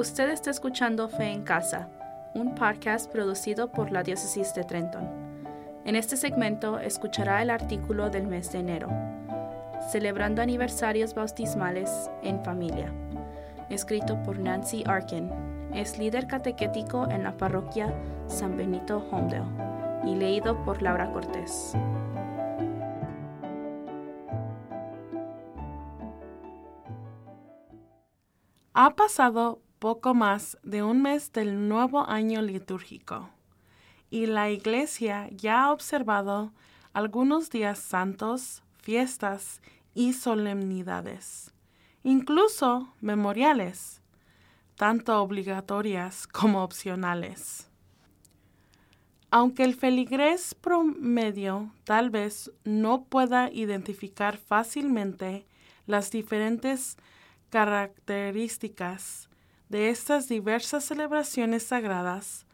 Usted está escuchando Fe en Casa, un podcast producido por la Diócesis de Trenton. En este segmento escuchará el artículo del mes de enero, Celebrando aniversarios bautismales en familia, escrito por Nancy Arkin. Es líder catequético en la parroquia San Benito Homedale y leído por Laura Cortés. Ha pasado poco más de un mes del nuevo año litúrgico y la Iglesia ya ha observado algunos días santos, fiestas y solemnidades, incluso memoriales, tanto obligatorias como opcionales. Aunque el feligrés promedio tal vez no pueda identificar fácilmente las diferentes características de estas diversas celebraciones sagradas,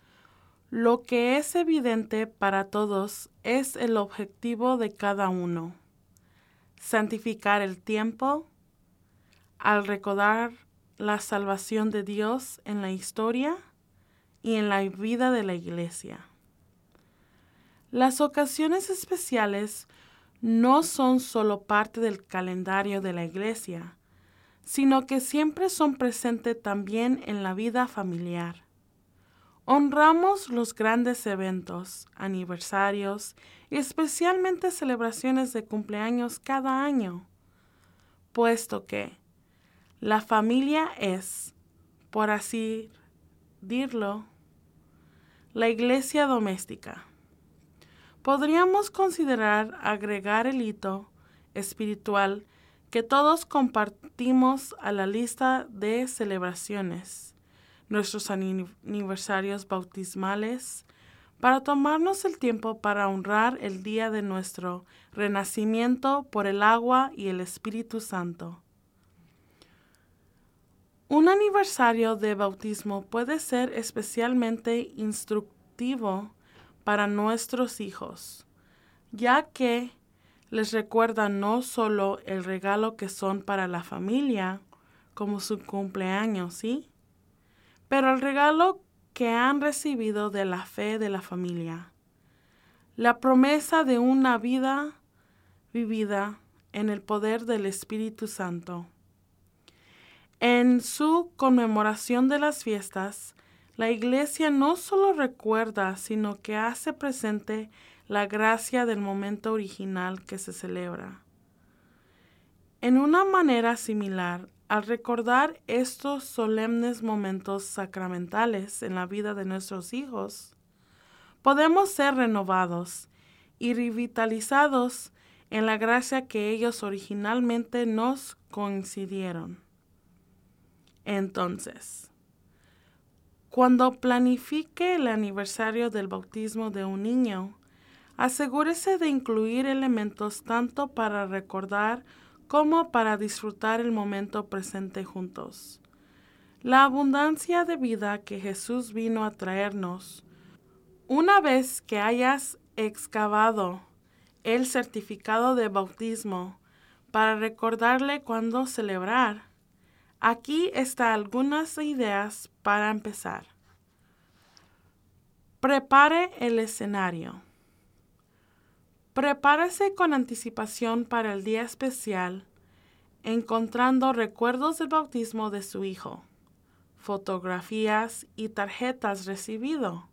lo que es evidente para todos es el objetivo de cada uno. Santificar el tiempo al recordar la salvación de Dios en la historia y en la vida de la Iglesia. Las ocasiones especiales no son solo parte del calendario de la Iglesia, sino que siempre son presentes también en la vida familiar. Honramos los grandes eventos, aniversarios y especialmente celebraciones de cumpleaños cada año, puesto que la familia es, por así decirlo, la iglesia doméstica. Podríamos considerar agregar el hito espiritual que todos compartimos a la lista de celebraciones, nuestros aniversarios bautismales, para tomarnos el tiempo para honrar el día de nuestro renacimiento por el agua y el Espíritu Santo. Un aniversario de bautismo puede ser especialmente instructivo para nuestros hijos, ya que les recuerda no solo el regalo que son para la familia, como su cumpleaños, ¿sí? Pero el regalo que han recibido de la fe de la familia. La promesa de una vida vivida en el poder del Espíritu Santo. En su conmemoración de las fiestas, la Iglesia no solo recuerda, sino que hace presente la gracia del momento original que se celebra. En una manera similar, al recordar estos solemnes momentos sacramentales en la vida de nuestros hijos, podemos ser renovados y revitalizados en la gracia que ellos originalmente nos coincidieron. Entonces, cuando planifique el aniversario del bautismo de un niño, Asegúrese de incluir elementos tanto para recordar como para disfrutar el momento presente juntos. La abundancia de vida que Jesús vino a traernos. Una vez que hayas excavado el certificado de bautismo para recordarle cuándo celebrar, aquí están algunas ideas para empezar. Prepare el escenario. Prepárese con anticipación para el día especial, encontrando recuerdos del bautismo de su hijo, fotografías y tarjetas recibido.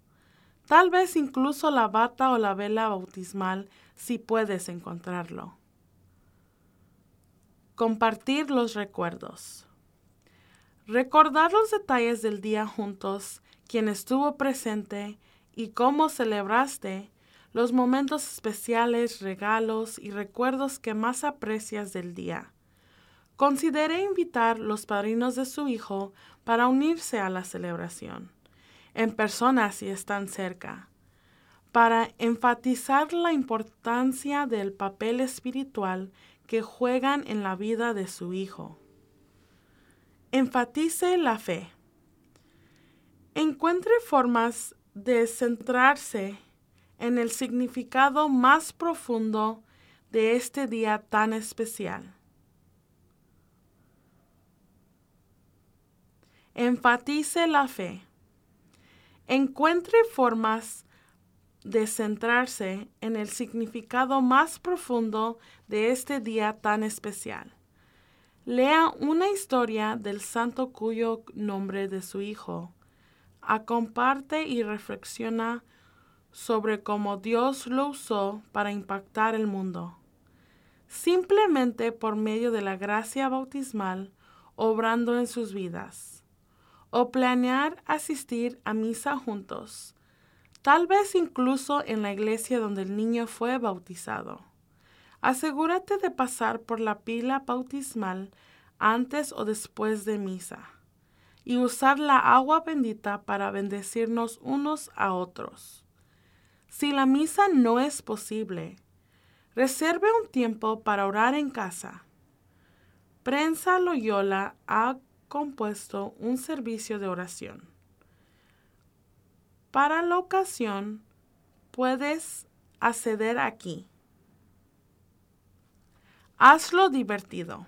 Tal vez incluso la bata o la vela bautismal si puedes encontrarlo. Compartir los recuerdos. Recordar los detalles del día juntos, quién estuvo presente y cómo celebraste los momentos especiales, regalos y recuerdos que más aprecias del día. Considere invitar los padrinos de su hijo para unirse a la celebración, en persona si están cerca, para enfatizar la importancia del papel espiritual que juegan en la vida de su hijo. Enfatice la fe. Encuentre formas de centrarse en el significado más profundo de este día tan especial. Enfatice la fe. Encuentre formas de centrarse en el significado más profundo de este día tan especial. Lea una historia del santo cuyo nombre de su hijo. Acomparte y reflexiona sobre cómo Dios lo usó para impactar el mundo. Simplemente por medio de la gracia bautismal, obrando en sus vidas. O planear asistir a misa juntos, tal vez incluso en la iglesia donde el niño fue bautizado. Asegúrate de pasar por la pila bautismal antes o después de misa y usar la agua bendita para bendecirnos unos a otros. Si la misa no es posible, reserve un tiempo para orar en casa. Prensa Loyola ha compuesto un servicio de oración. Para la ocasión, puedes acceder aquí. Hazlo divertido.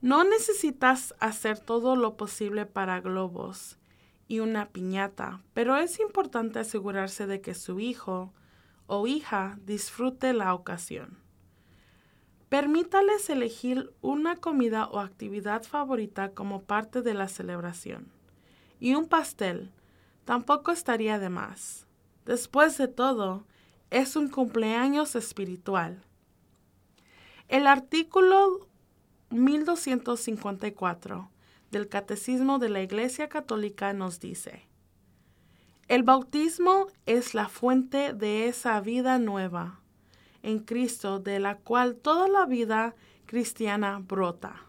No necesitas hacer todo lo posible para globos y una piñata, pero es importante asegurarse de que su hijo o hija disfrute la ocasión. Permítales elegir una comida o actividad favorita como parte de la celebración. Y un pastel tampoco estaría de más. Después de todo, es un cumpleaños espiritual. El artículo 1254 del Catecismo de la Iglesia Católica nos dice, el bautismo es la fuente de esa vida nueva en Cristo de la cual toda la vida cristiana brota.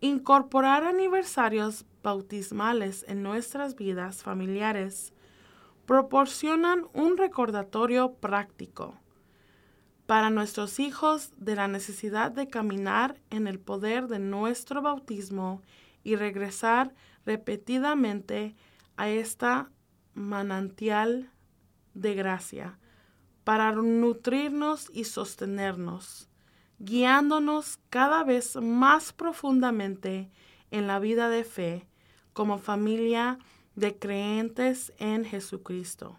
Incorporar aniversarios bautismales en nuestras vidas familiares proporcionan un recordatorio práctico para nuestros hijos de la necesidad de caminar en el poder de nuestro bautismo y regresar repetidamente a esta manantial de gracia para nutrirnos y sostenernos, guiándonos cada vez más profundamente en la vida de fe como familia de creyentes en Jesucristo.